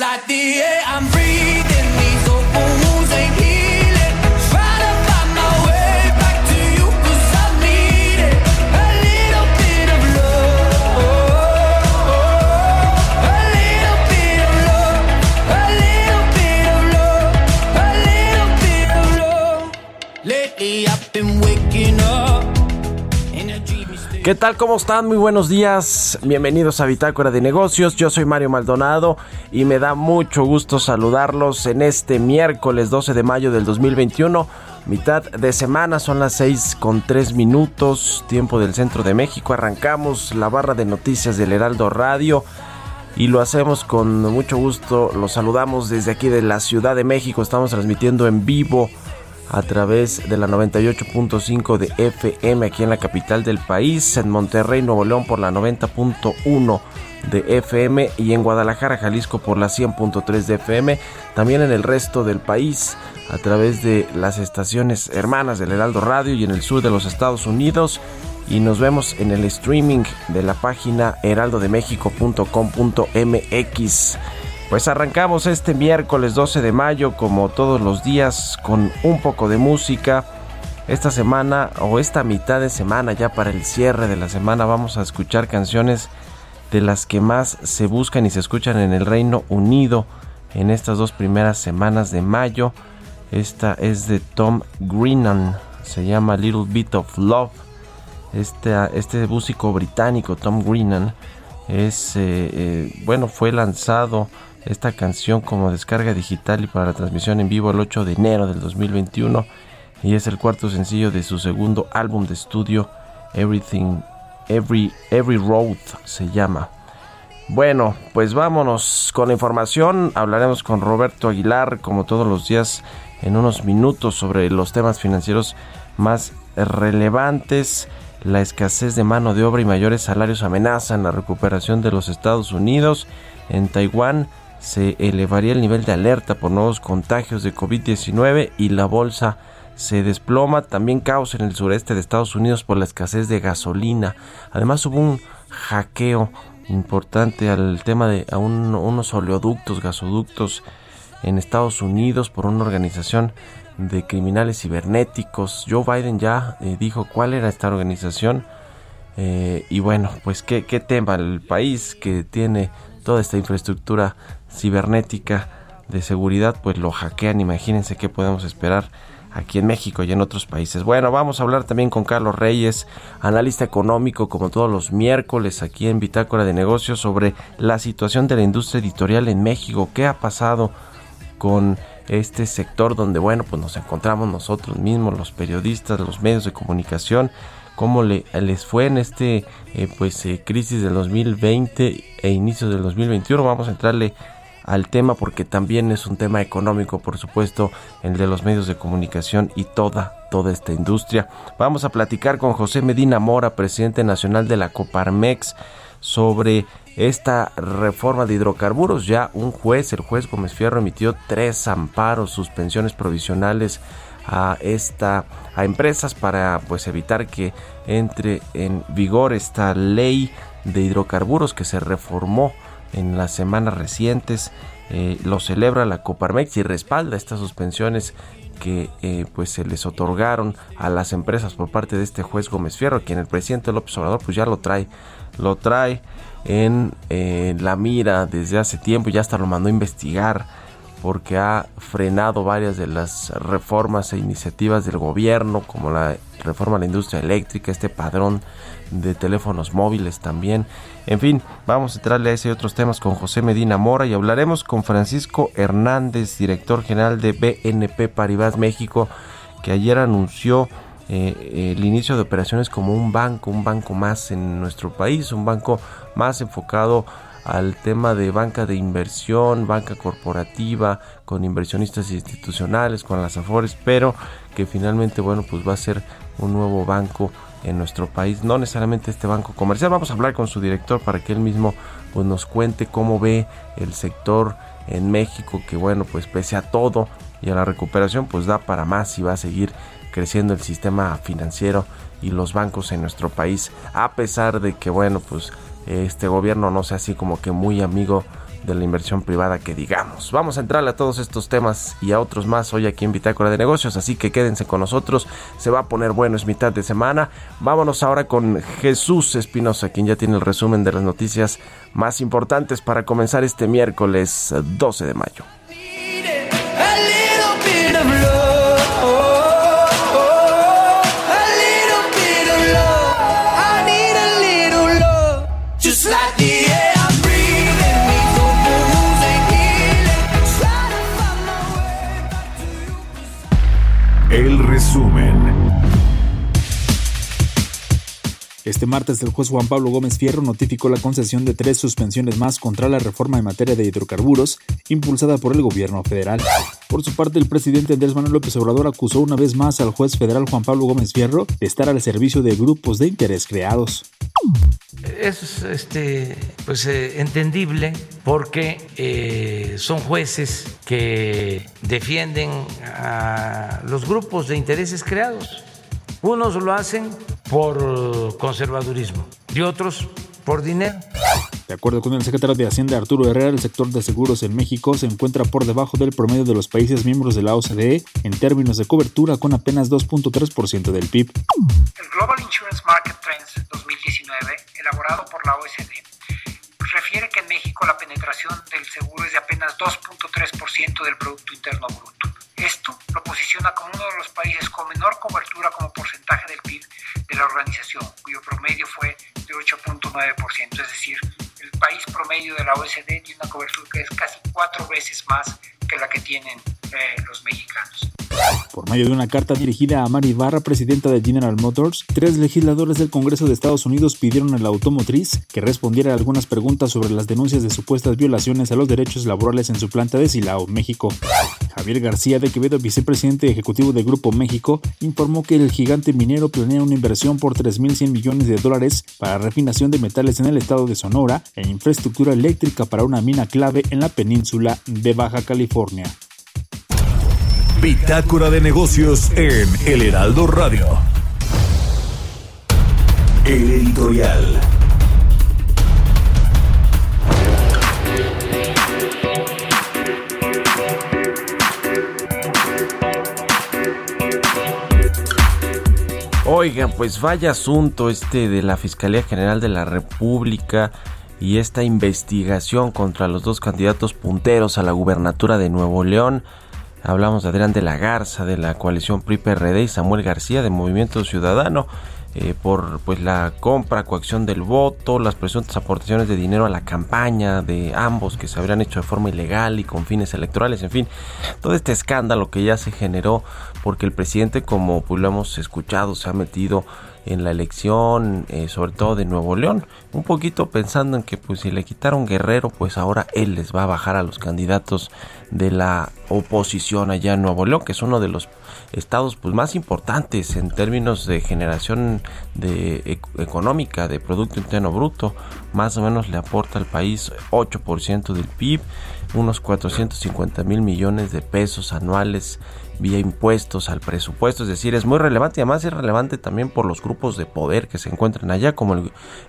like the air I'm breathing, ¿Qué tal? ¿Cómo están? Muy buenos días. Bienvenidos a Bitácora de Negocios. Yo soy Mario Maldonado y me da mucho gusto saludarlos en este miércoles 12 de mayo del 2021. Mitad de semana, son las 6 con 3 minutos, tiempo del centro de México. Arrancamos la barra de noticias del Heraldo Radio y lo hacemos con mucho gusto. Los saludamos desde aquí de la Ciudad de México. Estamos transmitiendo en vivo a través de la 98.5 de FM aquí en la capital del país, en Monterrey, Nuevo León por la 90.1 de FM y en Guadalajara, Jalisco por la 100.3 de FM, también en el resto del país a través de las estaciones hermanas del Heraldo Radio y en el sur de los Estados Unidos y nos vemos en el streaming de la página heraldodemexico.com.mx. Pues arrancamos este miércoles 12 de mayo como todos los días con un poco de música. Esta semana o esta mitad de semana ya para el cierre de la semana vamos a escuchar canciones de las que más se buscan y se escuchan en el Reino Unido en estas dos primeras semanas de mayo. Esta es de Tom Greenan, se llama Little Bit of Love. Este, este músico británico Tom Greenan es eh, eh, bueno fue lanzado esta canción como descarga digital y para la transmisión en vivo el 8 de enero del 2021 y es el cuarto sencillo de su segundo álbum de estudio Everything Every Every Road se llama. Bueno, pues vámonos con la información. Hablaremos con Roberto Aguilar como todos los días en unos minutos sobre los temas financieros más relevantes. La escasez de mano de obra y mayores salarios amenazan la recuperación de los Estados Unidos. En Taiwán se elevaría el nivel de alerta por nuevos contagios de COVID-19 y la bolsa se desploma. También caos en el sureste de Estados Unidos por la escasez de gasolina. Además hubo un hackeo importante al tema de a un- unos oleoductos, gasoductos en Estados Unidos por una organización de criminales cibernéticos. Joe Biden ya eh, dijo cuál era esta organización. Eh, y bueno, pues qué, qué tema el país que tiene toda esta infraestructura cibernética de seguridad, pues lo hackean. Imagínense qué podemos esperar aquí en México y en otros países. Bueno, vamos a hablar también con Carlos Reyes, analista económico, como todos los miércoles aquí en Bitácora de Negocios, sobre la situación de la industria editorial en México. ¿Qué ha pasado con este sector donde, bueno, pues nos encontramos nosotros mismos, los periodistas, los medios de comunicación? cómo le, les fue en este eh, pues eh, crisis del 2020 e inicio del 2021 vamos a entrarle al tema porque también es un tema económico por supuesto el de los medios de comunicación y toda toda esta industria vamos a platicar con José Medina Mora presidente nacional de la Coparmex sobre esta reforma de hidrocarburos. Ya un juez, el juez Gómez Fierro, emitió tres amparos, suspensiones provisionales a esta a empresas para pues evitar que entre en vigor esta ley de hidrocarburos que se reformó en las semanas recientes eh, lo celebra la Coparmex y respalda estas suspensiones que eh, pues se les otorgaron a las empresas por parte de este juez Gómez Fierro, quien el presidente López Obrador pues ya lo trae, lo trae en la mira desde hace tiempo, ya hasta lo mandó a investigar porque ha frenado varias de las reformas e iniciativas del gobierno, como la reforma a la industria eléctrica, este padrón de teléfonos móviles también. En fin, vamos a entrarle a ese y otros temas con José Medina Mora y hablaremos con Francisco Hernández, director general de BNP Paribas México, que ayer anunció eh, el inicio de operaciones como un banco, un banco más en nuestro país, un banco más enfocado al tema de banca de inversión, banca corporativa, con inversionistas institucionales, con las Afores, pero que finalmente, bueno, pues va a ser un nuevo banco en nuestro país, no necesariamente este banco comercial. Vamos a hablar con su director para que él mismo pues nos cuente cómo ve el sector en México, que bueno, pues pese a todo y a la recuperación, pues da para más y va a seguir creciendo el sistema financiero y los bancos en nuestro país, a pesar de que bueno, pues este gobierno no sea así como que muy amigo de la inversión privada que digamos. Vamos a entrarle a todos estos temas y a otros más hoy aquí en Bitácora de Negocios, así que quédense con nosotros, se va a poner bueno, es mitad de semana. Vámonos ahora con Jesús Espinosa, quien ya tiene el resumen de las noticias más importantes para comenzar este miércoles 12 de mayo. Resumen. Este martes el juez Juan Pablo Gómez Fierro notificó la concesión de tres suspensiones más contra la reforma en materia de hidrocarburos impulsada por el gobierno federal. Por su parte, el presidente Andrés Manuel López Obrador acusó una vez más al juez federal Juan Pablo Gómez Fierro de estar al servicio de grupos de interés creados. Es este, pues, eh, entendible porque eh, son jueces que defienden a los grupos de intereses creados. Unos lo hacen por conservadurismo y otros por dinero. De acuerdo con el secretario de Hacienda Arturo Herrera, el sector de seguros en México se encuentra por debajo del promedio de los países miembros de la OCDE en términos de cobertura con apenas 2.3% del PIB. El Global Insurance Market Trends 2019, elaborado por la OCDE, refiere que en México la penetración del seguro es de apenas 2.3% del Producto Interno Bruto. Esto lo posiciona como uno de los países con menor cobertura como porcentaje del PIB de la organización, cuyo promedio fue de 8.9%, es decir, el país promedio de la OECD tiene una cobertura que es casi cuatro veces más que la que tienen eh, los mexicanos. Por medio de una carta dirigida a Mari Barra, presidenta de General Motors, tres legisladores del Congreso de Estados Unidos pidieron a la automotriz que respondiera a algunas preguntas sobre las denuncias de supuestas violaciones a los derechos laborales en su planta de Silao, México. Javier García de Quevedo, vicepresidente ejecutivo de Grupo México, informó que el gigante minero planea una inversión por 3.100 millones de dólares para refinación de metales en el estado de Sonora e infraestructura eléctrica para una mina clave en la península de Baja California. Bitácora de negocios en El Heraldo Radio. El editorial. Oigan, pues vaya asunto este de la Fiscalía General de la República y esta investigación contra los dos candidatos punteros a la gubernatura de Nuevo León. Hablamos de Adrián de la Garza de la coalición PRI-PRD y Samuel García de Movimiento Ciudadano. Eh, por pues la compra, coacción del voto, las presuntas aportaciones de dinero a la campaña de ambos que se habrían hecho de forma ilegal y con fines electorales, en fin, todo este escándalo que ya se generó porque el presidente, como pues lo hemos escuchado, se ha metido en la elección, eh, sobre todo de Nuevo León, un poquito pensando en que pues si le quitaron Guerrero, pues ahora él les va a bajar a los candidatos de la oposición allá en Nuevo León, que es uno de los estados pues más importantes en términos de generación de económica de producto interno bruto, más o menos le aporta al país 8% del PIB, unos 450 mil millones de pesos anuales vía impuestos al presupuesto, es decir, es muy relevante y además es relevante también por los grupos de poder que se encuentran allá, como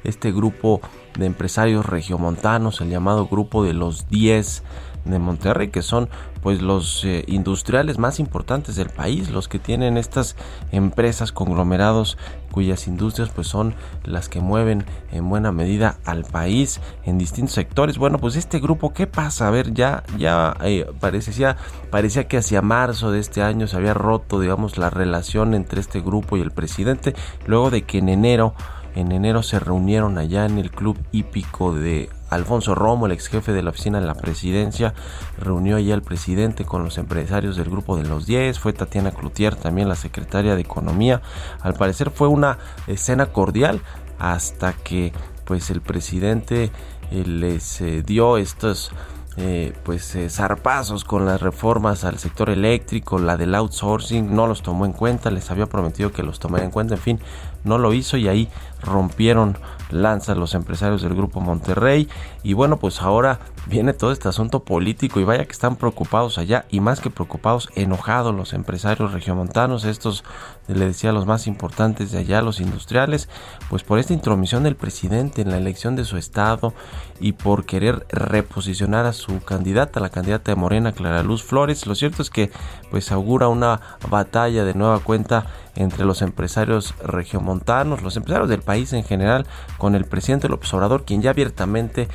este grupo de empresarios regiomontanos, el llamado grupo de los 10, de Monterrey, que son pues los eh, industriales más importantes del país, los que tienen estas empresas conglomerados cuyas industrias pues son las que mueven en buena medida al país en distintos sectores. Bueno, pues este grupo, ¿qué pasa? A ver, ya, ya eh, parecía, parecía que hacia marzo de este año se había roto, digamos, la relación entre este grupo y el presidente, luego de que en enero en enero se reunieron allá en el club hípico de Alfonso Romo, el ex jefe de la oficina de la presidencia, reunió allá al presidente con los empresarios del grupo de los 10, fue Tatiana Cloutier, también la secretaria de Economía. Al parecer fue una escena cordial hasta que pues el presidente eh, les eh, dio estos eh, pues zarpazos con las reformas al sector eléctrico, la del outsourcing, no los tomó en cuenta, les había prometido que los tomaría en cuenta, en fin, no lo hizo y ahí rompieron lanzas los empresarios del grupo Monterrey. Y bueno pues ahora viene todo este asunto político y vaya que están preocupados allá y más que preocupados enojados los empresarios regiomontanos estos le decía los más importantes de allá los industriales pues por esta intromisión del presidente en la elección de su estado y por querer reposicionar a su candidata la candidata de Morena Clara Luz Flores. Lo cierto es que pues augura una batalla de nueva cuenta entre los empresarios regiomontanos, los empresarios del país en general, con el presidente López Obrador, quien ya abiertamente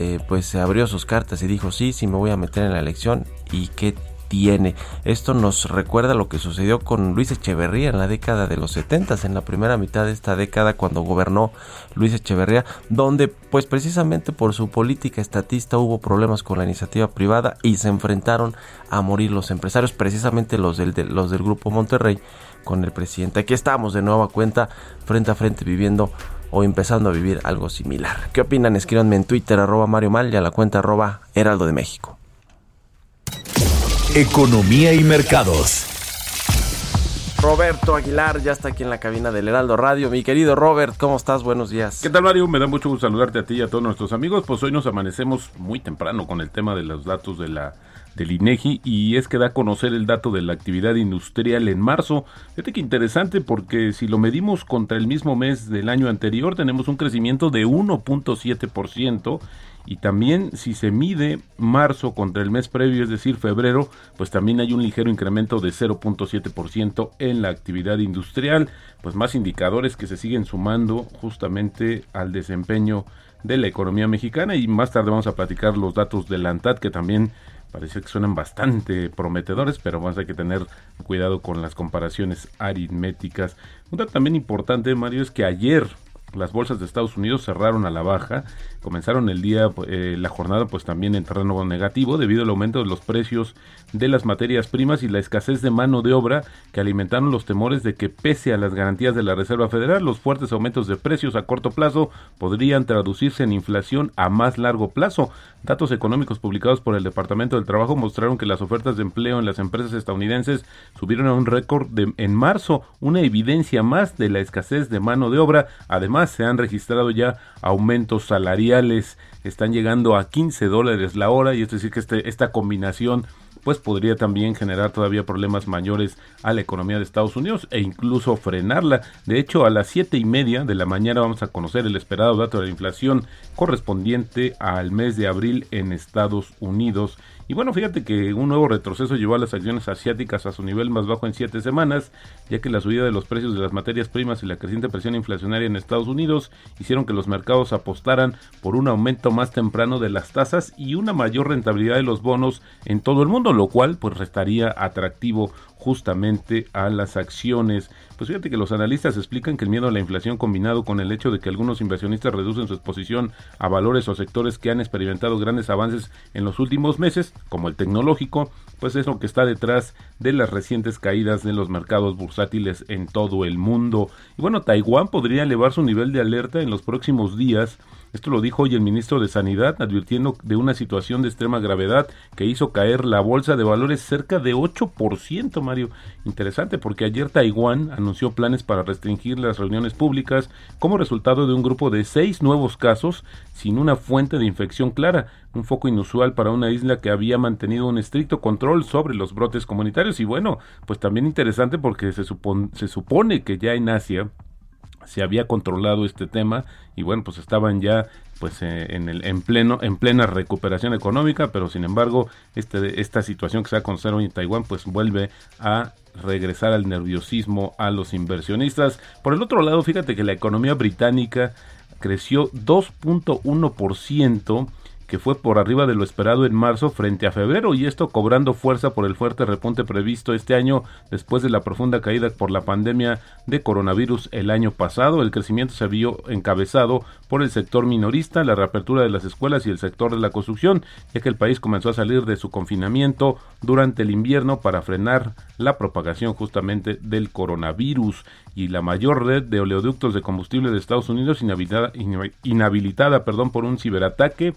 eh, pues se abrió sus cartas y dijo sí, sí me voy a meter en la elección y qué tiene. Esto nos recuerda lo que sucedió con Luis Echeverría en la década de los 70, en la primera mitad de esta década cuando gobernó Luis Echeverría, donde pues precisamente por su política estatista hubo problemas con la iniciativa privada y se enfrentaron a morir los empresarios, precisamente los del, los del grupo Monterrey con el presidente. Aquí estamos de nueva cuenta, frente a frente, viviendo o empezando a vivir algo similar. ¿Qué opinan? Escríbanme en Twitter, arroba Mario Mal y a la cuenta arroba Heraldo de México. Economía y mercados. Roberto Aguilar ya está aquí en la cabina del Heraldo Radio. Mi querido Robert, ¿cómo estás? Buenos días. ¿Qué tal, Mario? Me da mucho gusto saludarte a ti y a todos nuestros amigos. Pues hoy nos amanecemos muy temprano con el tema de los datos de la del INEGI y es que da a conocer el dato de la actividad industrial en marzo. Fíjate que interesante porque si lo medimos contra el mismo mes del año anterior tenemos un crecimiento de 1.7% y también si se mide marzo contra el mes previo, es decir, febrero, pues también hay un ligero incremento de 0.7% en la actividad industrial, pues más indicadores que se siguen sumando justamente al desempeño de la economía mexicana y más tarde vamos a platicar los datos del ANTAD que también parece que suenan bastante prometedores, pero vamos a que tener cuidado con las comparaciones aritméticas. Un dato también importante, Mario, es que ayer las bolsas de Estados Unidos cerraron a la baja, comenzaron el día, eh, la jornada pues también en terreno negativo debido al aumento de los precios de las materias primas y la escasez de mano de obra que alimentaron los temores de que pese a las garantías de la Reserva Federal, los fuertes aumentos de precios a corto plazo podrían traducirse en inflación a más largo plazo. Datos económicos publicados por el Departamento del Trabajo mostraron que las ofertas de empleo en las empresas estadounidenses subieron a un récord en marzo, una evidencia más de la escasez de mano de obra. Además, se han registrado ya aumentos salariales, están llegando a 15 dólares la hora y es decir que este, esta combinación pues podría también generar todavía problemas mayores a la economía de Estados Unidos e incluso frenarla. De hecho, a las siete y media de la mañana vamos a conocer el esperado dato de la inflación correspondiente al mes de abril en Estados Unidos y bueno, fíjate que un nuevo retroceso llevó a las acciones asiáticas a su nivel más bajo en siete semanas, ya que la subida de los precios de las materias primas y la creciente presión inflacionaria en Estados Unidos hicieron que los mercados apostaran por un aumento más temprano de las tasas y una mayor rentabilidad de los bonos en todo el mundo, lo cual pues restaría atractivo justamente a las acciones. Pues fíjate que los analistas explican que el miedo a la inflación combinado con el hecho de que algunos inversionistas reducen su exposición a valores o sectores que han experimentado grandes avances en los últimos meses, como el tecnológico, pues es lo que está detrás de las recientes caídas de los mercados bursátiles en todo el mundo. Y bueno, Taiwán podría elevar su nivel de alerta en los próximos días esto lo dijo hoy el ministro de Sanidad, advirtiendo de una situación de extrema gravedad que hizo caer la bolsa de valores cerca de 8%, Mario. Interesante porque ayer Taiwán anunció planes para restringir las reuniones públicas como resultado de un grupo de seis nuevos casos sin una fuente de infección clara, un foco inusual para una isla que había mantenido un estricto control sobre los brotes comunitarios y bueno, pues también interesante porque se, supone, se supone que ya en Asia se había controlado este tema y bueno, pues estaban ya pues eh, en el en pleno en plena recuperación económica, pero sin embargo, este, esta situación que se ha conocido en Taiwán pues vuelve a regresar al nerviosismo a los inversionistas. Por el otro lado, fíjate que la economía británica creció 2.1% que fue por arriba de lo esperado en marzo frente a febrero y esto cobrando fuerza por el fuerte repunte previsto este año después de la profunda caída por la pandemia de coronavirus el año pasado. El crecimiento se vio encabezado por el sector minorista, la reapertura de las escuelas y el sector de la construcción, ya que el país comenzó a salir de su confinamiento durante el invierno para frenar la propagación justamente del coronavirus y la mayor red de oleoductos de combustible de Estados Unidos inhabilitada, inhabilitada por un ciberataque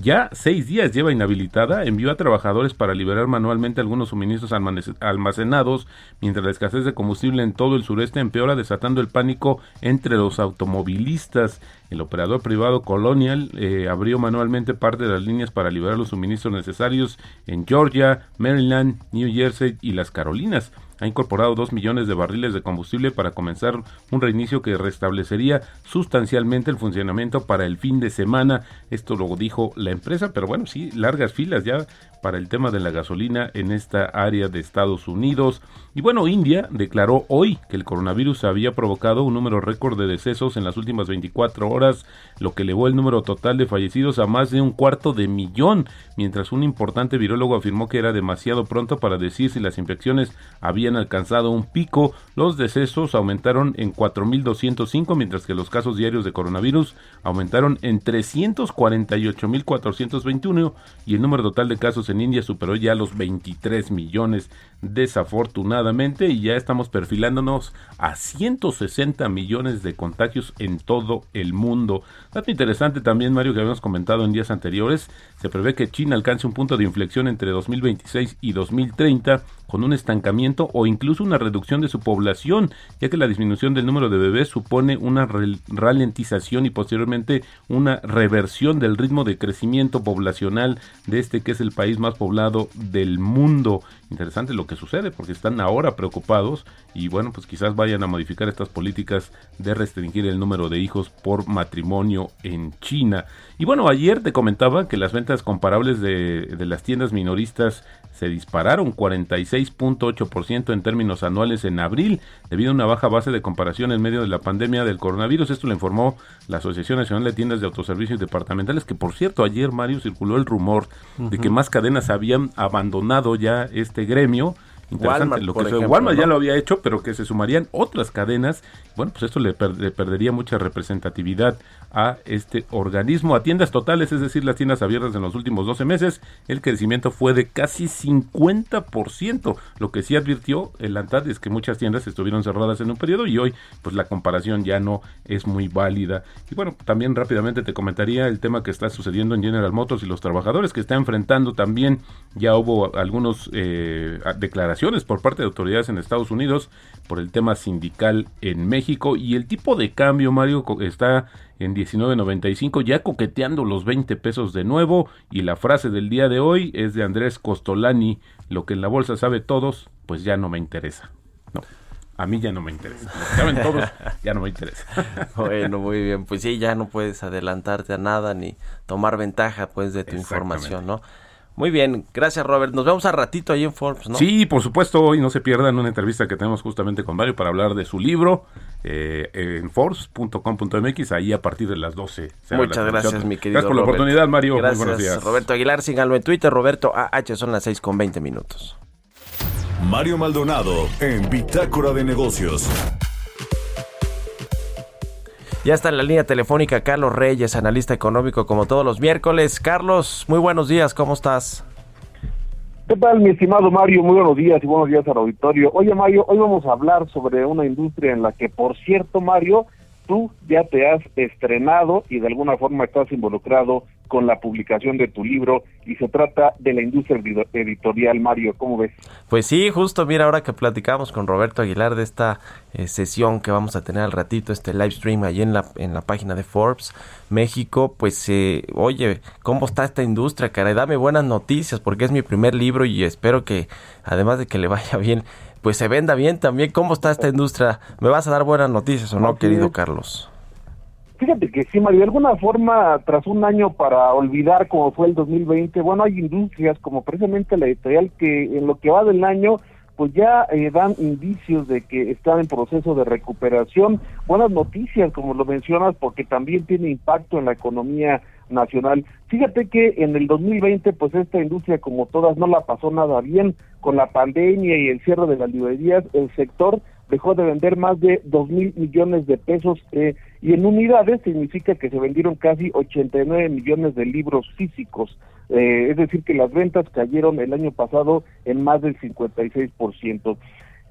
ya seis días lleva inhabilitada, envió a trabajadores para liberar manualmente algunos suministros almacenados, mientras la escasez de combustible en todo el sureste empeora, desatando el pánico entre los automovilistas. El operador privado Colonial eh, abrió manualmente parte de las líneas para liberar los suministros necesarios en Georgia, Maryland, New Jersey y las Carolinas ha incorporado 2 millones de barriles de combustible para comenzar un reinicio que restablecería sustancialmente el funcionamiento para el fin de semana. Esto lo dijo la empresa, pero bueno, sí, largas filas ya para el tema de la gasolina en esta área de Estados Unidos. Y bueno, India declaró hoy que el coronavirus había provocado un número récord de decesos en las últimas 24 horas, lo que elevó el número total de fallecidos a más de un cuarto de millón, mientras un importante virólogo afirmó que era demasiado pronto para decir si las infecciones habían alcanzado un pico. Los decesos aumentaron en 4.205, mientras que los casos diarios de coronavirus aumentaron en 348.421 y el número total de casos en India superó ya los 23 millones desafortunadamente y ya estamos perfilándonos a 160 millones de contagios en todo el mundo. Dato interesante también, Mario, que habíamos comentado en días anteriores, se prevé que China alcance un punto de inflexión entre 2026 y 2030 con un estancamiento o incluso una reducción de su población, ya que la disminución del número de bebés supone una ralentización y posteriormente una reversión del ritmo de crecimiento poblacional de este que es el país más poblado del mundo. Interesante lo que sucede porque están ahora preocupados y bueno, pues quizás vayan a modificar estas políticas de restringir el número de hijos por matrimonio en China. Y bueno, ayer te comentaba que las ventas comparables de, de las tiendas minoristas se dispararon 46.8% en términos anuales en abril debido a una baja base de comparación en medio de la pandemia del coronavirus. Esto lo informó la Asociación Nacional de Tiendas de Autoservicios Departamentales, que por cierto ayer Mario circuló el rumor de que más cadenas habían abandonado ya este gremio Interesante, lo que Walmart ya lo había hecho, pero que se sumarían otras cadenas. Bueno, pues esto le, perdería mucha representatividad a este organismo. A tiendas totales, es decir, las tiendas abiertas en los últimos 12 meses, el crecimiento fue de casi 50%. Lo que sí advirtió el ANTAD es que muchas tiendas estuvieron cerradas en un periodo y hoy, pues la comparación ya no es muy válida. Y bueno, también rápidamente te comentaría el tema que está sucediendo en General Motors y los trabajadores que está enfrentando también. Ya hubo algunos eh, declaraciones por parte de autoridades en Estados Unidos por el tema sindical en México y el tipo de cambio, Mario, está en 19.95, ya coqueteando los 20 pesos de nuevo y la frase del día de hoy es de Andrés Costolani, lo que en la bolsa sabe todos, pues ya no me interesa. No. A mí ya no me interesa. Lo saben todos, ya no me interesa. bueno, muy bien. Pues sí, ya no puedes adelantarte a nada ni tomar ventaja pues de tu información, ¿no? Muy bien, gracias Robert. Nos vemos a ratito ahí en Forbes, ¿no? Sí, por supuesto, hoy no se pierdan una entrevista que tenemos justamente con Mario para hablar de su libro eh, en forbes.com.mx, ahí a partir de las 12. Muchas gracias, mi querido Gracias por la oportunidad, Mario. Gracias, Muy buenos días. Roberto Aguilar, síganlo en Twitter, Roberto AH, son las 6 con 20 minutos. Mario Maldonado en Bitácora de Negocios. Ya está en la línea telefónica Carlos Reyes, analista económico, como todos los miércoles. Carlos, muy buenos días, ¿cómo estás? ¿Qué tal, mi estimado Mario? Muy buenos días y buenos días al auditorio. Oye, Mario, hoy vamos a hablar sobre una industria en la que, por cierto, Mario, tú ya te has estrenado y de alguna forma estás involucrado con la publicación de tu libro y se trata de la industria editorial, Mario, ¿cómo ves? Pues sí, justo mira, ahora que platicamos con Roberto Aguilar de esta eh, sesión que vamos a tener al ratito, este live stream allí en la, en la página de Forbes México, pues eh, oye, ¿cómo está esta industria? Caray, dame buenas noticias porque es mi primer libro y espero que además de que le vaya bien, pues se venda bien también. ¿Cómo está esta industria? ¿Me vas a dar buenas noticias o no, querido. Carlos? Fíjate que sí, Mario, de alguna forma, tras un año para olvidar como fue el 2020, bueno, hay industrias como precisamente la editorial que en lo que va del año, pues ya eh, dan indicios de que están en proceso de recuperación. Buenas noticias, como lo mencionas, porque también tiene impacto en la economía nacional. Fíjate que en el 2020, pues esta industria, como todas, no la pasó nada bien. Con la pandemia y el cierre de las librerías, el sector dejó de vender más de dos mil millones de pesos eh, y en unidades significa que se vendieron casi 89 millones de libros físicos. Eh, es decir, que las ventas cayeron el año pasado en más del 56%.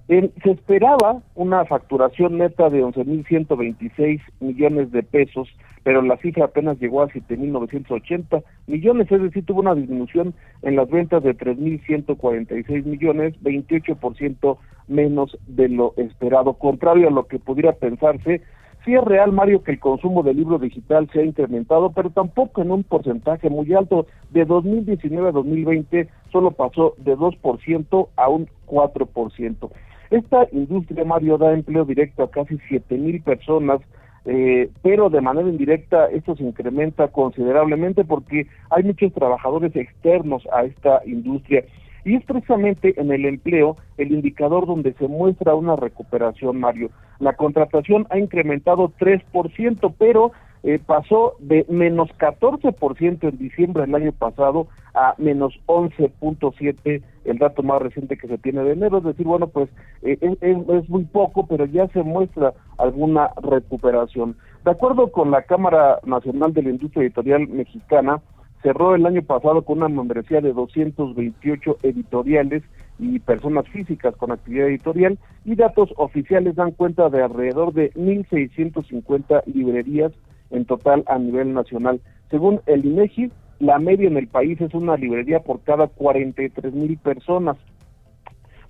Se esperaba una facturación neta de 11.126 millones de pesos, pero la cifra apenas llegó a 7.980 millones, es decir, tuvo una disminución en las ventas de 3.146 millones, 28% menos de lo esperado. Contrario a lo que pudiera pensarse, sí es real, Mario, que el consumo de libro digital se ha incrementado, pero tampoco en un porcentaje muy alto. De 2019 a 2020 solo pasó de 2% a un 4%. Esta industria, Mario, da empleo directo a casi 7 mil personas, eh, pero de manera indirecta esto se incrementa considerablemente porque hay muchos trabajadores externos a esta industria. Y es precisamente en el empleo el indicador donde se muestra una recuperación, Mario. La contratación ha incrementado 3%, pero eh, pasó de menos 14% en diciembre del año pasado a menos 11.7 el dato más reciente que se tiene de enero, es decir, bueno, pues eh, es, es- muy poco, pero ya se muestra alguna recuperación. De acuerdo con la Cámara Nacional de la Industria Editorial Mexicana, cerró el año pasado con una membresía de 228 editoriales y personas físicas con actividad editorial y datos oficiales dan cuenta de alrededor de 1.650 librerías en total a nivel nacional. Según el INEGI, la media en el país es una librería por cada 43 mil personas.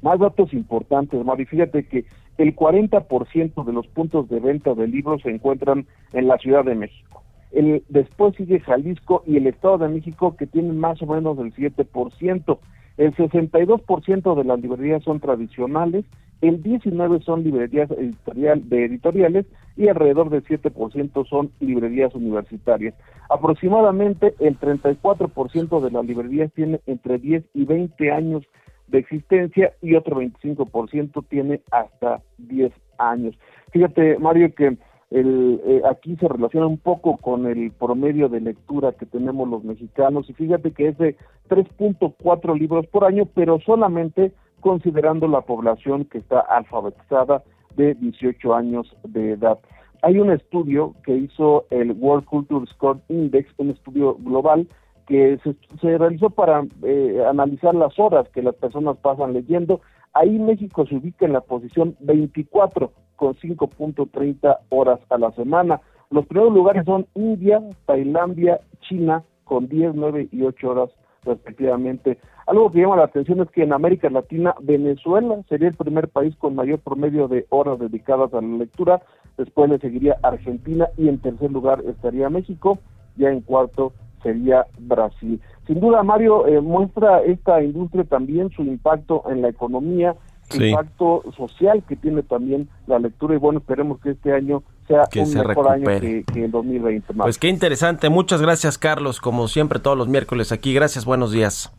Más datos importantes, Mari, fíjate que el 40% de los puntos de venta de libros se encuentran en la Ciudad de México. El, después sigue Jalisco y el Estado de México que tienen más o menos el 7%. El 62% de las librerías son tradicionales, el 19% son librerías editorial, de editoriales y alrededor del 7% son librerías universitarias. Aproximadamente el 34% de las librerías tiene entre 10 y 20 años de existencia y otro 25% tiene hasta 10 años. Fíjate, Mario, que el, eh, aquí se relaciona un poco con el promedio de lectura que tenemos los mexicanos y fíjate que es de 3.4 libros por año, pero solamente considerando la población que está alfabetizada de 18 años de edad. Hay un estudio que hizo el World Culture Score Index, un estudio global que se, realizó para eh, analizar las horas que las personas pasan leyendo. Ahí México se ubica en la posición 24 con 5.30 horas a la semana. Los primeros lugares son India, Tailandia, China con 10, 9 y 8 horas respectivamente. Algo que llama la atención es que en América Latina Venezuela sería el primer país con mayor promedio de horas dedicadas a la lectura, después le seguiría Argentina y en tercer lugar estaría México, ya en cuarto sería Brasil. Sin duda, Mario, eh, muestra esta industria también su impacto en la economía, su Sí. impacto social que tiene también la lectura y bueno, esperemos que este año sea Que un se mejor año recupere. que, que el 2020. Mario. Pues qué interesante. Muchas gracias, Carlos. Como siempre, todos los miércoles aquí. Gracias, buenos días.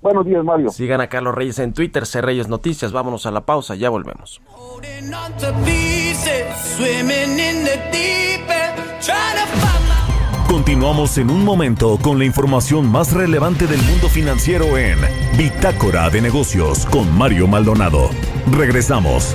Buenos días, Mario. Sigan a Carlos Reyes en Twitter, C Reyes Noticias. Vámonos a la pausa, ya volvemos. Continuamos en un momento con la información más relevante del mundo financiero en Bitácora de Negocios con Mario Maldonado. Regresamos.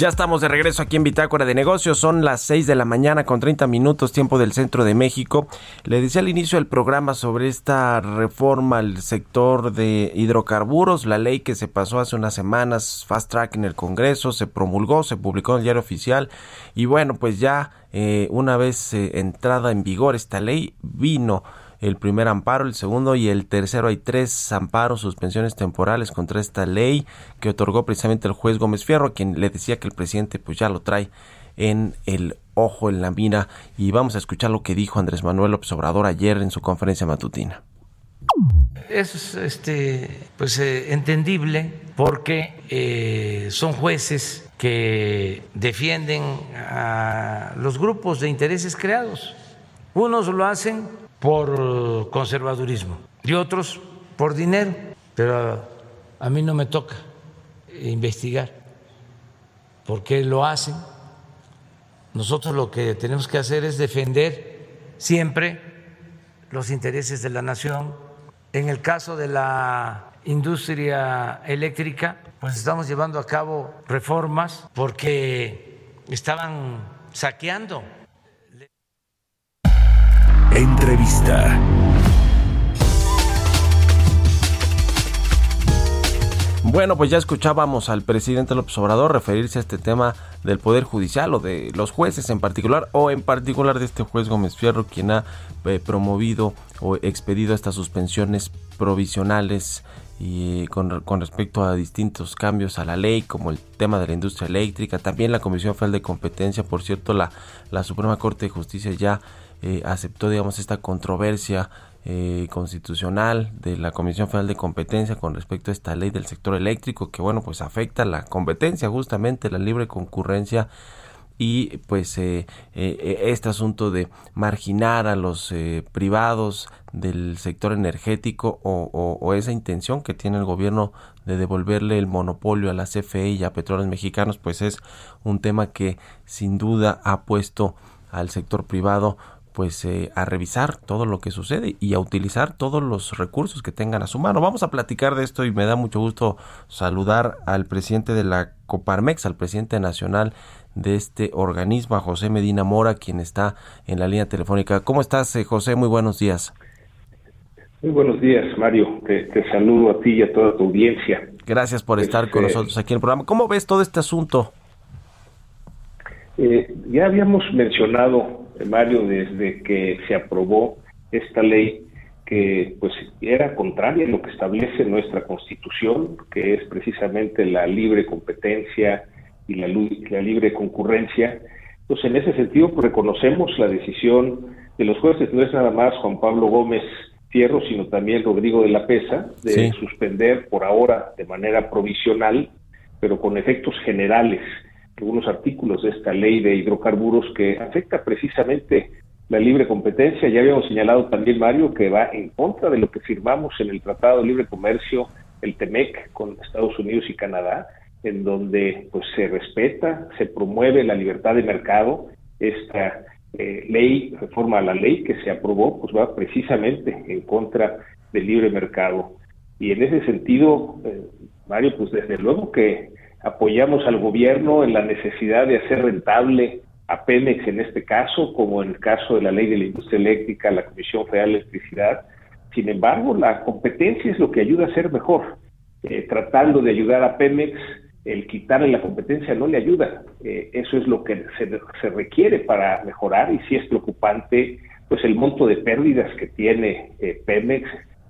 Ya estamos de regreso aquí en Bitácora de Negocios. Son las 6 de la mañana con 30 minutos tiempo del centro de México. Le decía al inicio del programa sobre esta reforma al sector de hidrocarburos, la ley que se pasó hace unas semanas, fast track en el Congreso, se promulgó, se publicó en el diario oficial y bueno, pues ya eh, una vez eh, entrada en vigor esta ley, vino el primer amparo, el segundo y el tercero. Hay tres amparos, suspensiones temporales contra esta ley que otorgó precisamente el juez Gómez Fierro, quien le decía que el presidente pues ya lo trae en el ojo, en la mira. Y vamos a escuchar lo que dijo Andrés Manuel López Obrador ayer en su conferencia matutina. Es este, pues, eh, entendible porque eh, son jueces que defienden a los grupos de intereses creados. Unos lo hacen por conservadurismo y otros por dinero, pero a mí no me toca investigar por qué lo hacen. Nosotros lo que tenemos que hacer es defender siempre los intereses de la nación. En el caso de la industria eléctrica, pues estamos llevando a cabo reformas porque estaban saqueando Bueno, pues ya escuchábamos al presidente López Obrador referirse a este tema del Poder Judicial o de los jueces en particular, o en particular de este juez Gómez Fierro, quien ha eh, promovido o expedido estas suspensiones provisionales con, respecto a distintos cambios a la ley, como el tema de la industria eléctrica, también la Comisión Federal de Competencia, por cierto, la, la Suprema Corte de Justicia ya eh, aceptó, digamos, esta controversia eh, constitucional de la Comisión Federal de Competencia con respecto a esta ley del sector eléctrico que, bueno, pues afecta la competencia, justamente la libre concurrencia y pues eh, este asunto de marginar a los privados del sector energético o, o, esa intención que tiene el gobierno de devolverle el monopolio a la CFE y a petróleos mexicanos pues es un tema que sin duda ha puesto al sector privado pues eh, a revisar todo lo que sucede y a utilizar todos los recursos que tengan a su mano. Vamos a platicar de esto y me da mucho gusto saludar al presidente de la Coparmex, al presidente nacional de este organismo, a José Medina Mora, quien está en la línea telefónica. ¿Cómo estás, eh, José? Muy buenos días. Muy buenos días, Mario. Te, saludo a ti y a toda tu audiencia. Gracias por estar con este, nosotros aquí en el programa. ¿Cómo ves todo este asunto? Eh, ya habíamos mencionado Mario, desde que se aprobó esta ley que pues era contraria a lo que establece nuestra Constitución, que es precisamente la libre competencia y la, la libre concurrencia. Pues en ese sentido pues, reconocemos la decisión de los jueces, no es nada más Juan Pablo Gómez Fierro, sino también Rodrigo de la Pesa, de suspender por ahora de manera provisional, pero con efectos generales algunos artículos de esta ley de hidrocarburos que afecta precisamente la libre competencia. Ya habíamos señalado también, Mario, que va en contra de lo que firmamos en el Tratado de Libre Comercio, el TEMEC, con Estados Unidos y Canadá, en donde pues se respeta, se promueve la libertad de mercado. Esta eh, ley, reforma a la ley que se aprobó, pues va precisamente en contra del libre mercado. Y en ese sentido, eh, Mario, pues desde luego que apoyamos al gobierno en la necesidad de hacer rentable a Pemex en este caso, como en el caso de la ley de la industria eléctrica, la Comisión Federal de Electricidad. Sin embargo, la competencia es lo que ayuda a ser mejor. Eh, tratando de ayudar a Pemex, el quitarle la competencia no le ayuda. Eh, eso es lo que se, requiere para mejorar y si es preocupante, pues el monto de pérdidas que tiene eh, Pemex,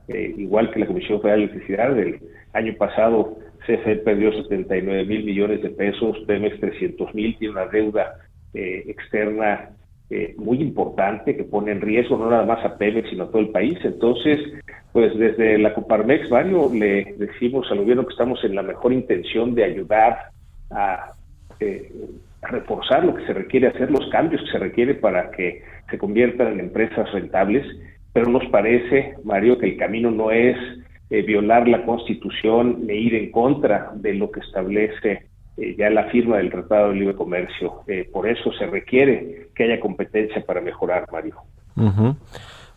igual que la Comisión Federal de Electricidad, del año pasado CFE perdió 79 mil millones de pesos, Pemex 300 mil, tiene una deuda eh, externa eh, muy importante que pone en riesgo no nada más a Pemex, sino a todo el país. Entonces, pues desde la Coparmex, Mario, le decimos al gobierno que estamos en la mejor intención de ayudar a, eh, reforzar lo que se requiere hacer, los cambios que se requiere para que se conviertan en empresas rentables, pero nos parece, Mario, que el camino no es eh, violar la Constitución e ir en contra de lo que establece eh, ya la firma del Tratado de Libre Comercio. Eh, por eso se requiere que haya competencia para mejorar, Mario.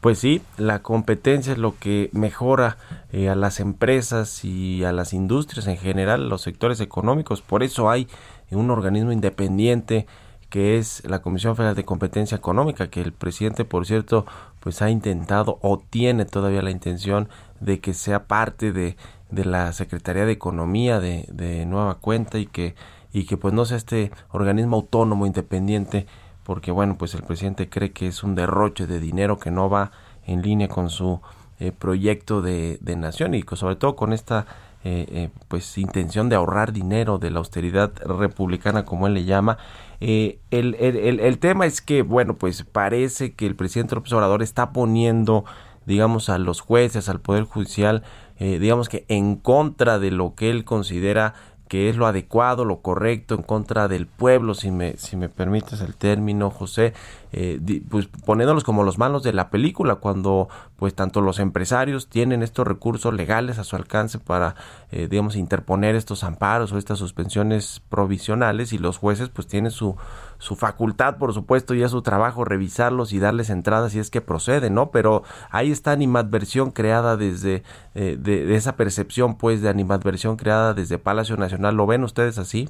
Pues sí, la competencia es lo que mejora a las empresas y a las industrias en general, los sectores económicos. Por eso hay un organismo independiente que es la Comisión Federal de Competencia Económica, que el presidente, por cierto, pues ha intentado o tiene todavía la intención de que sea parte de, de la Secretaría de Economía de, de nueva cuenta y que y que pues no sea este organismo autónomo independiente porque bueno, pues el presidente cree que es un derroche de dinero que no va en línea con su eh, proyecto de, nación y sobre todo con esta eh, eh, pues intención de ahorrar dinero de la austeridad republicana como él le llama el, el, el, tema es que bueno pues parece que el presidente López Obrador está poniendo digamos a los jueces al poder judicial digamos que en contra de lo que él considera que es lo adecuado, lo correcto en contra del pueblo, si me, si me permites el término, José, eh, pues poniéndolos como los malos de la película, cuando pues tanto los empresarios tienen estos recursos legales a su alcance para, eh, digamos, interponer estos amparos o estas suspensiones provisionales y los jueces pues tienen su, su facultad, por supuesto, y es su trabajo revisarlos y darles entradas si es que proceden, ¿no? Pero ahí está animadversión creada desde, eh, de, esa percepción, pues, de animadversión creada desde Palacio Nacional. ¿Lo ven ustedes así?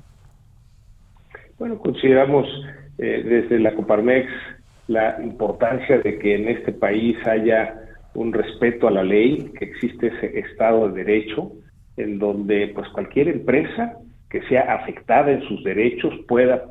Bueno, consideramos eh, desde la Coparmex la importancia de que en este país haya un respeto a la ley, que existe ese Estado de Derecho, en donde pues cualquier empresa que sea afectada en sus derechos pueda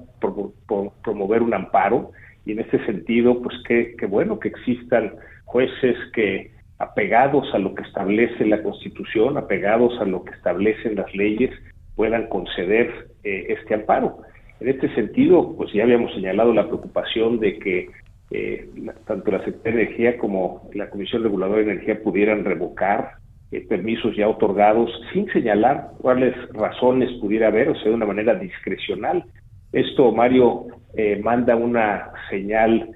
promover un amparo y en este sentido pues qué, bueno que existan jueces que apegados a lo que establece la Constitución, apegados a lo que establecen las leyes, puedan conceder eh, este amparo. En este sentido, pues ya habíamos señalado la preocupación de que eh, tanto la Secretaría de Energía como la Comisión Reguladora de Energía pudieran revocar eh, permisos ya otorgados sin señalar cuáles razones pudiera haber, o sea, de una manera discrecional. Esto, Mario, eh, manda una señal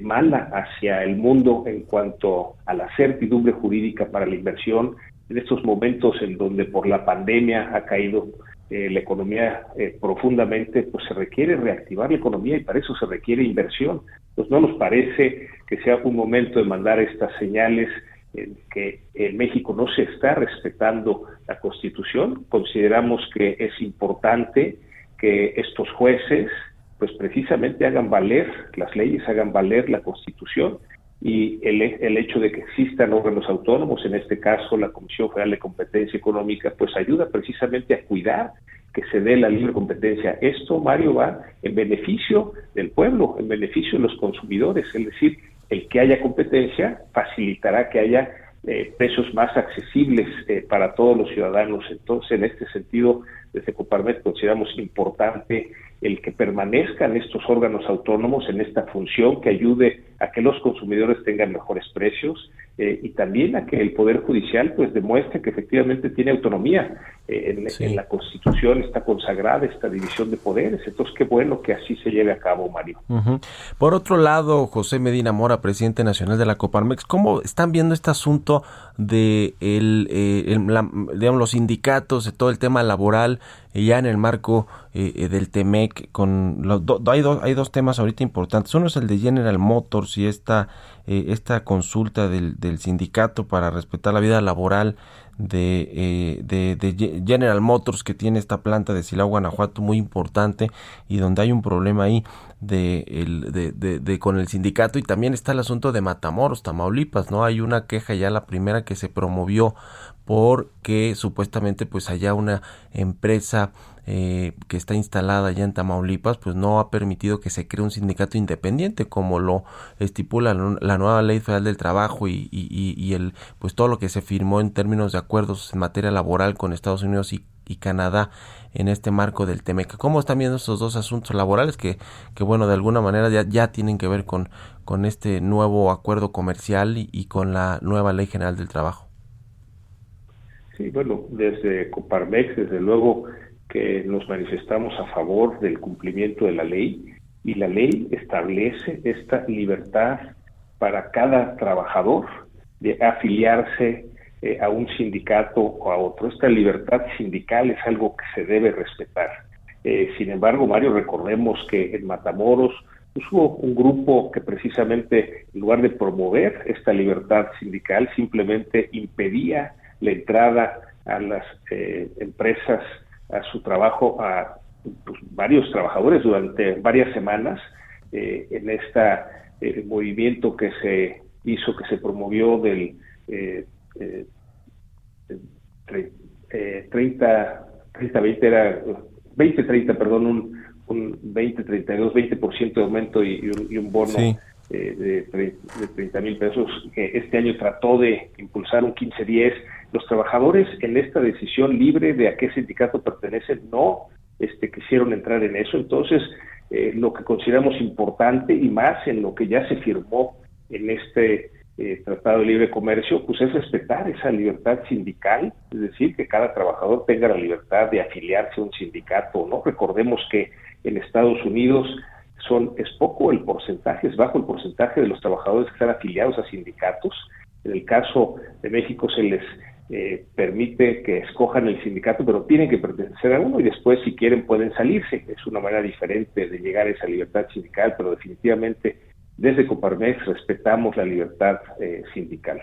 mala hacia el mundo en cuanto a la certidumbre jurídica para la inversión en estos momentos en donde por la pandemia ha caído eh, la economía eh, profundamente, pues se requiere reactivar la economía y para eso se requiere inversión. Pues no nos parece que sea un momento de mandar estas señales en que en México no se está respetando la Constitución. Consideramos que es importante que estos jueces, pues precisamente hagan valer las leyes, hagan valer la Constitución y el, el, hecho de que existan órganos autónomos, en este caso la Comisión Federal de Competencia Económica, pues ayuda precisamente a cuidar que se dé la libre competencia. Esto, Mario, va en beneficio del pueblo, en beneficio de los consumidores, es decir, el que haya competencia facilitará que haya eh, precios más accesibles eh, para todos los ciudadanos. Entonces, en este sentido, desde Coparmet consideramos importante el que permanezcan estos órganos autónomos en esta función que ayude a que los consumidores tengan mejores precios eh, y también a que el Poder Judicial pues demuestre que efectivamente tiene autonomía. Eh, en, la Constitución está consagrada esta división de poderes, entonces qué bueno que así se lleve a cabo, Mario. Por otro lado, José Medina Mora, presidente nacional de la Coparmex, ¿cómo están viendo este asunto de el, eh, digamos, los sindicatos, de todo el tema laboral, ya en el marco del TEMEC, con los hay, hay dos temas ahorita importantes. Uno es el de General Motors y esta, esta consulta del, sindicato para respetar la vida laboral de, eh, de, General Motors que tiene esta planta de Silao, Guanajuato muy importante y donde hay un problema ahí de, el, de, de, con el sindicato y también está el asunto de Matamoros, Tamaulipas, ¿no? Hay una queja ya la primera que se promovió porque supuestamente pues allá una empresa eh, que está instalada allá en Tamaulipas pues no ha permitido que se cree un sindicato independiente como lo estipula la nueva ley federal del trabajo y, y, el pues todo lo que se firmó en términos de acuerdos en materia laboral con Estados Unidos y, y Canadá en este marco del TEMEC. ¿Cómo están viendo estos dos asuntos laborales que, que bueno, de alguna manera ya, ya tienen que ver con, con este nuevo acuerdo comercial y con la nueva ley general del trabajo? Sí, bueno, desde Coparmex, desde luego que nos manifestamos a favor del cumplimiento de la ley y la ley establece esta libertad para cada trabajador de afiliarse eh, a un sindicato o a otro. Esta libertad sindical es algo que se debe respetar. Eh, sin embargo, Mario, recordemos que en Matamoros pues hubo un grupo que precisamente, en lugar de promover esta libertad sindical, simplemente impedía la entrada a las eh, empresas, a su trabajo, a pues, varios trabajadores durante varias semanas eh, en este movimiento que se hizo, que se promovió del 30, 30, 20 era 20, 30, perdón, un, un 20, 32, 20% de aumento y, un, bono eh, de, 30 mil pesos. que este año trató de impulsar un 15-10. Los trabajadores en esta decisión libre de a qué sindicato pertenecen no este, quisieron entrar en eso. Entonces, eh, lo que consideramos importante y más en lo que ya se firmó en este eh, Tratado de Libre Comercio, pues es respetar esa libertad sindical, es decir, que cada trabajador tenga la libertad de afiliarse a un sindicato, ¿no? Recordemos que en Estados Unidos son es poco el porcentaje, es bajo el porcentaje de los trabajadores que están afiliados a sindicatos. En el caso de México se les eh, permite que escojan el sindicato, pero tienen que pertenecer a uno y después si quieren pueden salirse. Es una manera diferente de llegar a esa libertad sindical, pero definitivamente desde Coparmex respetamos la libertad eh, sindical.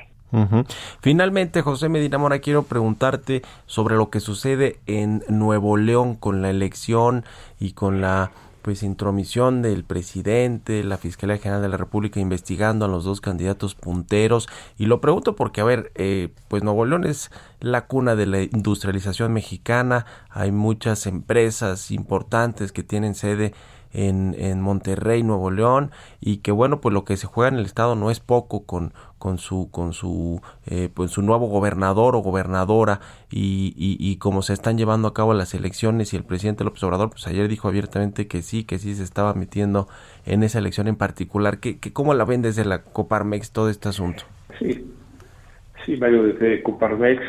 Finalmente, José Medina Mora, quiero preguntarte sobre lo que sucede en Nuevo León con la elección y con la pues intromisión del presidente, la Fiscalía General de la República investigando a los dos candidatos punteros. Y lo pregunto porque, a ver, eh, pues Nuevo León es la cuna de la industrialización mexicana, hay muchas empresas importantes que tienen sede en, en Monterrey, Nuevo León, y que bueno, pues lo que se juega en el estado no es poco con, con su, con su, eh, pues su nuevo gobernador o gobernadora, y, y, como se están llevando a cabo las elecciones, y el presidente López Obrador, pues ayer dijo abiertamente que sí, que sí se estaba metiendo en esa elección en particular. ¿Qué, que, ¿Cómo la ven desde la Coparmex todo este asunto? Sí, sí, Mario, desde Coparmex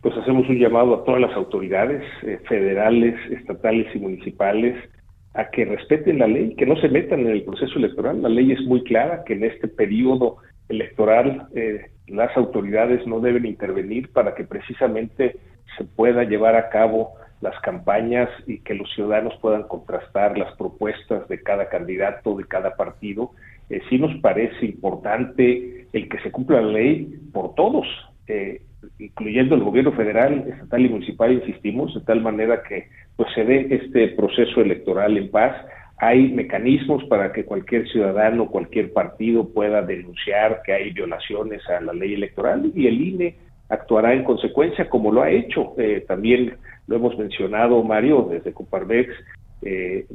pues hacemos un llamado a todas las autoridades eh, federales, estatales y municipales a que respeten la ley, que no se metan en el proceso electoral. La ley es muy clara que en este periodo electoral eh, las autoridades no deben intervenir para que precisamente se pueda llevar a cabo las campañas y que los ciudadanos puedan contrastar las propuestas de cada candidato, de cada partido. Eh, sí nos parece importante el que se cumpla la ley por todos, eh, incluyendo el gobierno federal, estatal y municipal, insistimos, de tal manera que pues se dé este proceso electoral en paz. Hay mecanismos para que cualquier ciudadano, cualquier partido pueda denunciar que hay violaciones a la ley electoral y el INE actuará en consecuencia como lo ha hecho. Eh, también lo hemos mencionado, Mario, desde Coparmex, eh,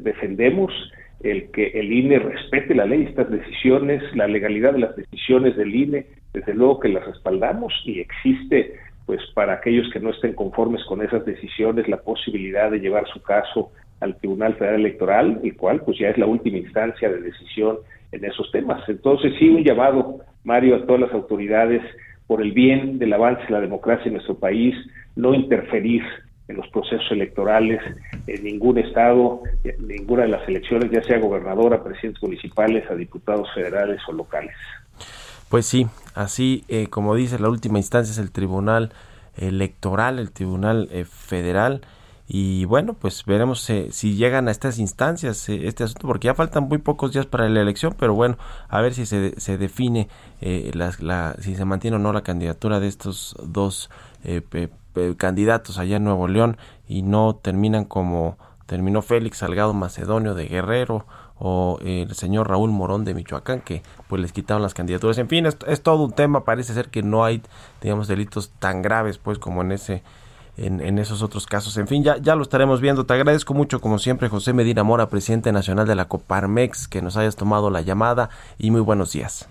defendemos el que el INE respete la ley, estas decisiones, la legalidad de las decisiones del INE, desde luego que las respaldamos y existe pues para aquellos que no estén conformes con esas decisiones la posibilidad de llevar su caso al Tribunal Federal Electoral, el cual pues ya es la última instancia de decisión en esos temas. Entonces sí un llamado, Mario, a todas las autoridades por el bien del avance de la democracia en nuestro país, no interferir en los procesos electorales en ningún estado, en ninguna de las elecciones, ya sea gobernadora, presidentes municipales, a diputados federales o locales. Pues sí, así eh, como dice, la última instancia es el Tribunal Electoral, el Tribunal eh, Federal. Y bueno, pues veremos eh, si llegan a estas instancias este asunto, porque ya faltan muy pocos días para la elección, pero bueno, a ver si se, se define la, si se mantiene o no la candidatura de estos dos candidatos allá en Nuevo León y no terminan como terminó Félix Salgado Macedonio de Guerrero o el señor Raúl Morón de Michoacán, que pues les quitaron las candidaturas. En fin, es, todo un tema, parece ser que no hay, digamos, delitos tan graves pues como en ese en, en, esos otros casos. En fin, ya, ya lo estaremos viendo. Te agradezco mucho, como siempre, José Medina Mora, presidente nacional de la Coparmex, que nos hayas tomado la llamada y muy buenos días.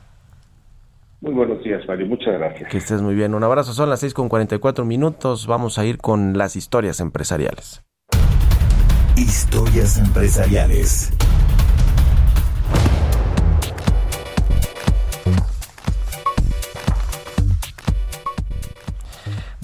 Muy buenos días, Mario. Muchas gracias. Que estés muy bien. Un abrazo. Son las 6 con 44 minutos. Vamos a ir con las historias empresariales. Historias empresariales.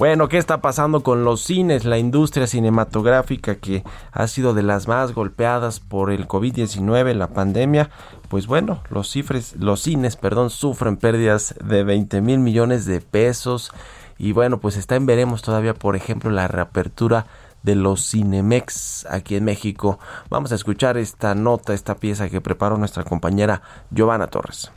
Bueno, ¿qué está pasando con los cines? La industria cinematográfica que ha sido de las más golpeadas por el COVID-19, la pandemia. Pues bueno, los, cifres, los cines perdón, sufren pérdidas de 20 mil millones de pesos. Y bueno, pues está en veremos todavía, por ejemplo, la reapertura de los Cinemex aquí en México. Vamos a escuchar esta nota, esta pieza que preparó nuestra compañera Giovanna Torres.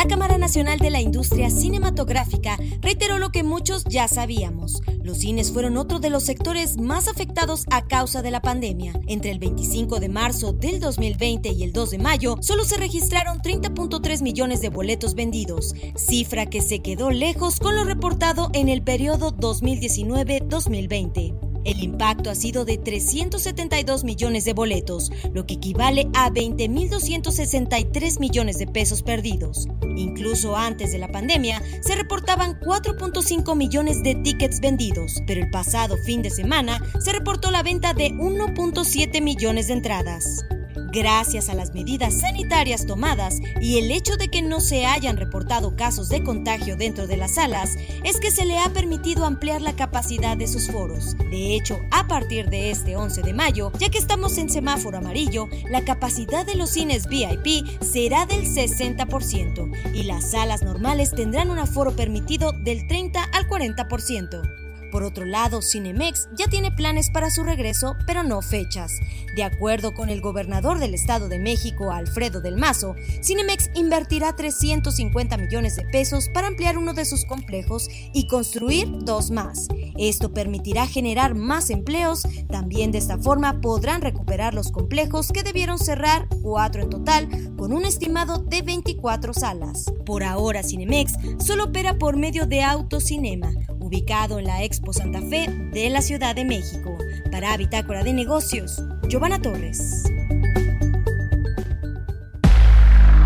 La Cámara Nacional de la Industria Cinematográfica reiteró lo que muchos ya sabíamos. Los cines fueron otro de los sectores más afectados a causa de la pandemia. Entre el 25 de marzo del 2020 y el 2 de mayo, solo se registraron 30.3 millones de boletos vendidos, cifra que se quedó lejos con lo reportado en el periodo 2019-2020. El impacto ha sido de 372 millones de boletos, lo que equivale a 20.263 millones de pesos perdidos. Incluso antes de la pandemia, se reportaban 4.5 millones de tickets vendidos, pero el pasado fin de semana se reportó la venta de 1.7 millones de entradas. Gracias a las medidas sanitarias tomadas y el hecho de que no se hayan reportado casos de contagio dentro de las salas, es que se le ha permitido ampliar la capacidad de sus foros. De hecho, a partir de este 11 de mayo, ya que estamos en semáforo amarillo, la capacidad de los cines VIP será del 60% y las salas normales tendrán un aforo permitido del 30 al 40%. Por otro lado, Cinemex ya tiene planes para su regreso, pero no fechas. De acuerdo con el gobernador del Estado de México, Alfredo del Mazo, Cinemex invertirá 350 millones de pesos para ampliar uno de sus complejos y construir dos más. Esto permitirá generar más empleos. También de esta forma podrán recuperar los complejos que debieron cerrar, cuatro en total, con un estimado de 24 salas. Por ahora, Cinemex solo opera por medio de Autocinema, ubicado en la Expo Santa Fe de la Ciudad de México. Para Bitácora de Negocios, Giovanna Torres.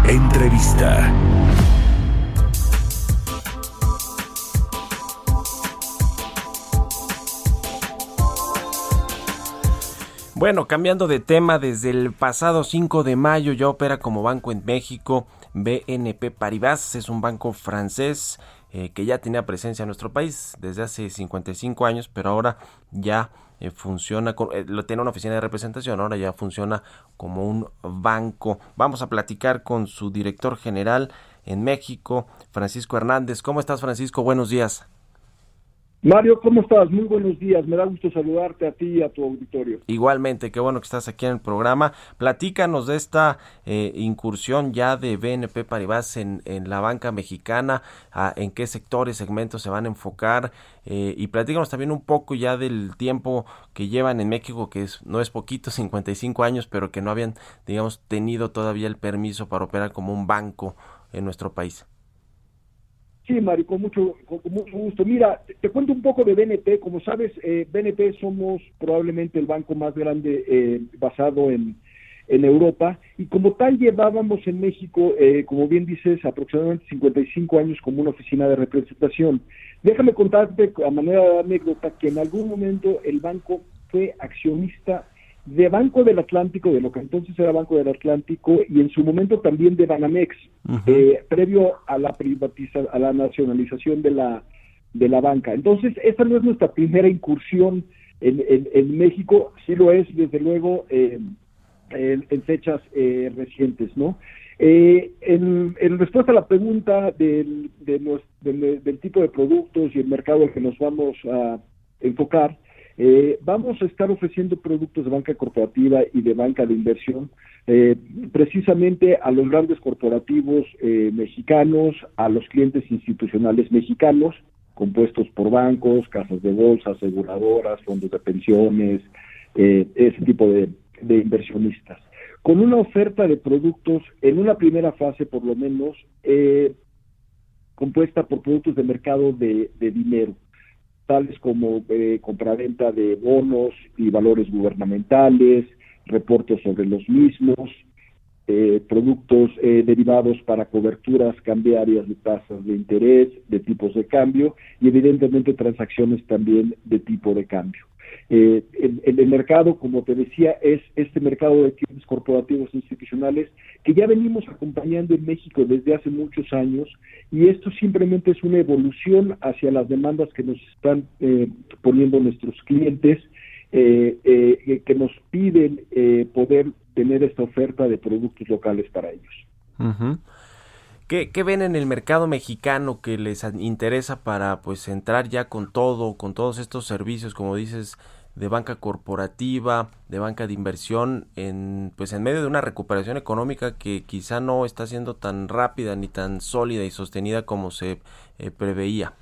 Entrevista. Bueno, cambiando de tema, desde el pasado 5 de mayo ya opera como banco en México. BNP Paribas es un banco francés eh, que ya tenía presencia en nuestro país desde hace 55 años, pero ahora ya eh, funciona, eh, lo tiene una oficina de representación, ahora ya funciona como un banco. Vamos a platicar con su director general en México, Francisco Hernández. ¿Cómo estás, Francisco? Buenos días. Mario, ¿cómo estás? Muy buenos días. Me da gusto saludarte a ti y a tu auditorio. Igualmente, qué bueno que estás aquí en el programa. Platícanos de esta eh, incursión ya de BNP Paribas en, en la banca mexicana, en qué sectores, segmentos se van a enfocar eh, y platícanos también un poco ya del tiempo que llevan en México, que es, no es poquito, 55 años, pero que no habían, digamos, tenido todavía el permiso para operar como un banco en nuestro país. Sí, Mario, con mucho, con, mucho gusto. Mira, te, cuento un poco de BNP. Como sabes, eh, BNP somos probablemente el banco más grande eh, basado en, en Europa y como tal llevábamos en México, eh, como bien dices, aproximadamente 55 años como una oficina de representación. Déjame contarte a manera de anécdota que en algún momento el banco fue accionista de Banco del Atlántico, de lo que entonces era Banco del Atlántico, y en su momento también de Banamex, eh, previo a la privatiza a la nacionalización de la, de la banca. Entonces, esta no es nuestra primera incursión en, en, México, sí lo es, desde luego, eh, en, fechas eh, recientes, ¿no? en, en, respuesta a la pregunta del, del tipo de productos y el mercado al que nos vamos a enfocar, eh, vamos a estar ofreciendo productos de banca corporativa y de banca de inversión eh, precisamente a los grandes corporativos eh, mexicanos, a los clientes institucionales mexicanos, compuestos por bancos, casas de bolsa, aseguradoras, fondos de pensiones, ese tipo de, inversionistas. Con una oferta de productos, en una primera fase por lo menos, compuesta por productos de mercado de dinero tales como eh, compraventa de bonos y valores gubernamentales, reportes sobre los mismos, eh, productos eh, derivados para coberturas cambiarias de tasas de interés, de tipos de cambio y evidentemente transacciones también de tipo de cambio. Eh, el, mercado, como te decía, es este mercado de clientes corporativos institucionales que ya venimos acompañando en México desde hace muchos años y esto simplemente es una evolución hacia las demandas que nos están eh, poniendo nuestros clientes, eh, eh, que nos piden poder tener esta oferta de productos locales para ellos. ¿Qué, ¿Qué, ven en el mercado mexicano que les interesa para pues entrar ya con todo, con todos estos servicios, como dices, de banca corporativa, de banca de inversión, en pues en medio de una recuperación económica que quizá no está siendo tan rápida ni tan sólida y sostenida como se eh, preveía?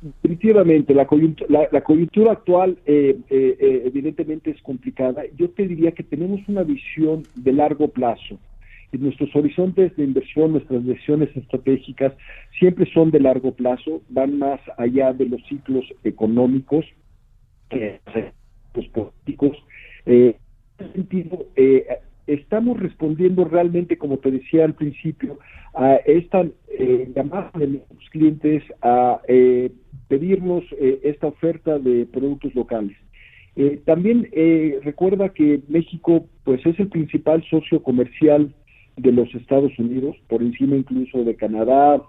Definitivamente, la coyuntura, la, coyuntura actual eh, eh, evidentemente es complicada. Yo te diría que tenemos una visión de largo plazo nuestros horizontes de inversión, nuestras decisiones estratégicas siempre son de largo plazo, van más allá de los ciclos económicos, los políticos. Eh, en ese sentido, eh, estamos respondiendo realmente, como te decía al principio, a esta eh, llamada de nuestros clientes a eh, pedirnos esta oferta de productos locales. también recuerda que México pues es el principal socio comercial de los Estados Unidos, por encima incluso de Canadá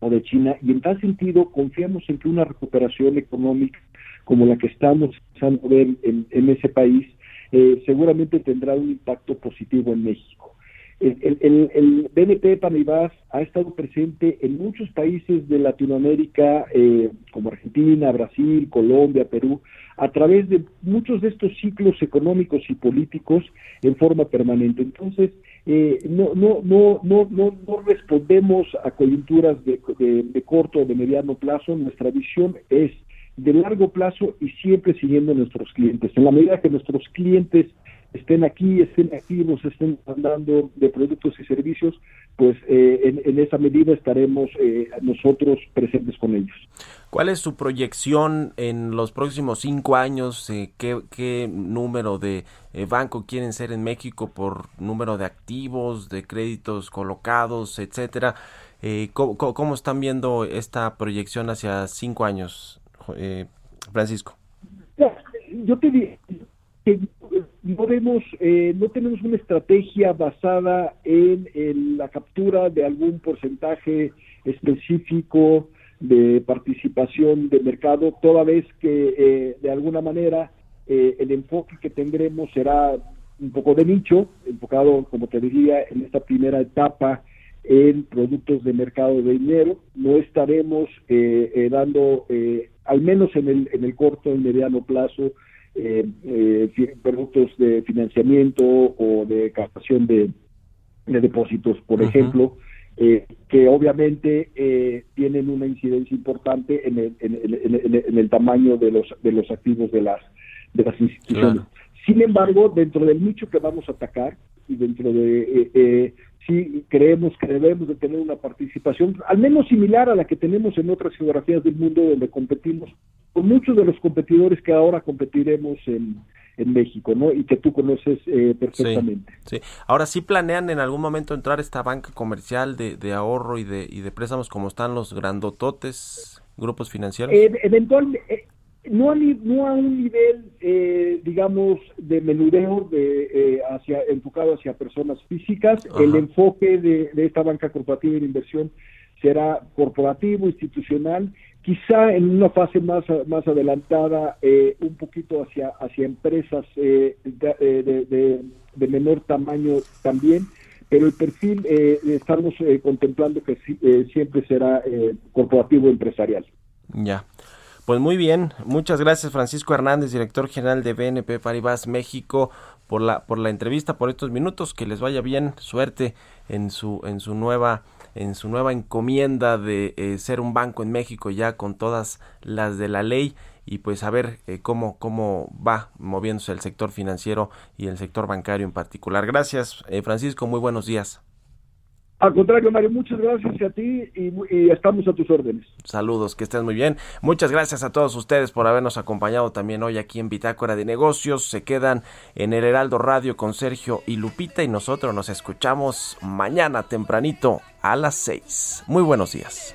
o de China, y en tal sentido confiamos en que una recuperación económica como la que estamos empezando a ver en, ese país eh, seguramente tendrá un impacto positivo en México. El, BNP Paribas ha estado presente en muchos países de Latinoamérica, eh, como Argentina, Brasil, Colombia, Perú, a través de muchos de estos ciclos económicos y políticos en forma permanente. Entonces, eh, no, no, no, no, no, no respondemos a coyunturas de, de, corto o de mediano plazo. Nuestra visión es de largo plazo y siempre siguiendo a nuestros clientes. En la medida que nuestros clientes estén aquí, estén activos, estén hablando de productos y servicios, pues eh, en, esa medida estaremos eh, nosotros presentes con ellos. ¿Cuál es su proyección en los próximos cinco años? Eh, ¿qué, número de banco quieren ser en México por número de activos, de créditos colocados, etcétera? ¿cómo, ¿cómo, están viendo esta proyección hacia cinco años, Francisco? Yo te que no vemos, eh, no tenemos una estrategia basada en, la captura de algún porcentaje específico de participación de mercado, toda vez que eh, de alguna manera eh, el enfoque que tendremos será un poco de nicho, enfocado, como te diría, en esta primera etapa en productos de mercado de dinero. No estaremos dando, al menos en el, en el corto y mediano plazo, eh, eh, productos de financiamiento o de captación de, depósitos, por ejemplo, eh, que obviamente eh, tienen una incidencia importante en el, en, el, tamaño de los de los activos de las de las instituciones. Sin embargo, dentro del nicho que vamos a atacar y dentro de eh, sí creemos que debemos de tener una participación al menos similar a la que tenemos en otras geografías del mundo donde competimos con muchos de los competidores que ahora competiremos en, en México, ¿no? Y que tú conoces eh, perfectamente. Sí, Ahora sí planean en algún momento entrar esta banca comercial de, de ahorro y de, y de préstamos como están los grandototes grupos financieros. Eh, eventualmente, eh, no, a, no a un nivel, eh, digamos, de menudeo de, eh, hacia, enfocado hacia personas físicas. El enfoque de, de, esta banca corporativa de inversión será corporativo, institucional, quizá en una fase más, más adelantada, eh, un poquito hacia, hacia empresas de, de, de, menor tamaño también, pero el perfil estamos contemplando que siempre será corporativo empresarial. Ya. Pues muy bien, muchas gracias Francisco Hernández, director general de BNP Paribas México, por la por la entrevista, por estos minutos, que les vaya bien, suerte en su en su nueva en su nueva encomienda de eh, ser un banco en México ya con todas las de la ley y pues a ver eh, cómo cómo va moviéndose el sector financiero y el sector bancario en particular. Gracias, eh, Francisco, muy buenos días. Al contrario, Mario, muchas gracias a ti y, estamos a tus órdenes. Saludos, que estés muy bien. Muchas gracias a todos ustedes por habernos acompañado también hoy aquí en Bitácora de Negocios. Se quedan en el Heraldo Radio con Sergio y Lupita y nosotros nos escuchamos mañana tempranito a las 6. Muy buenos días.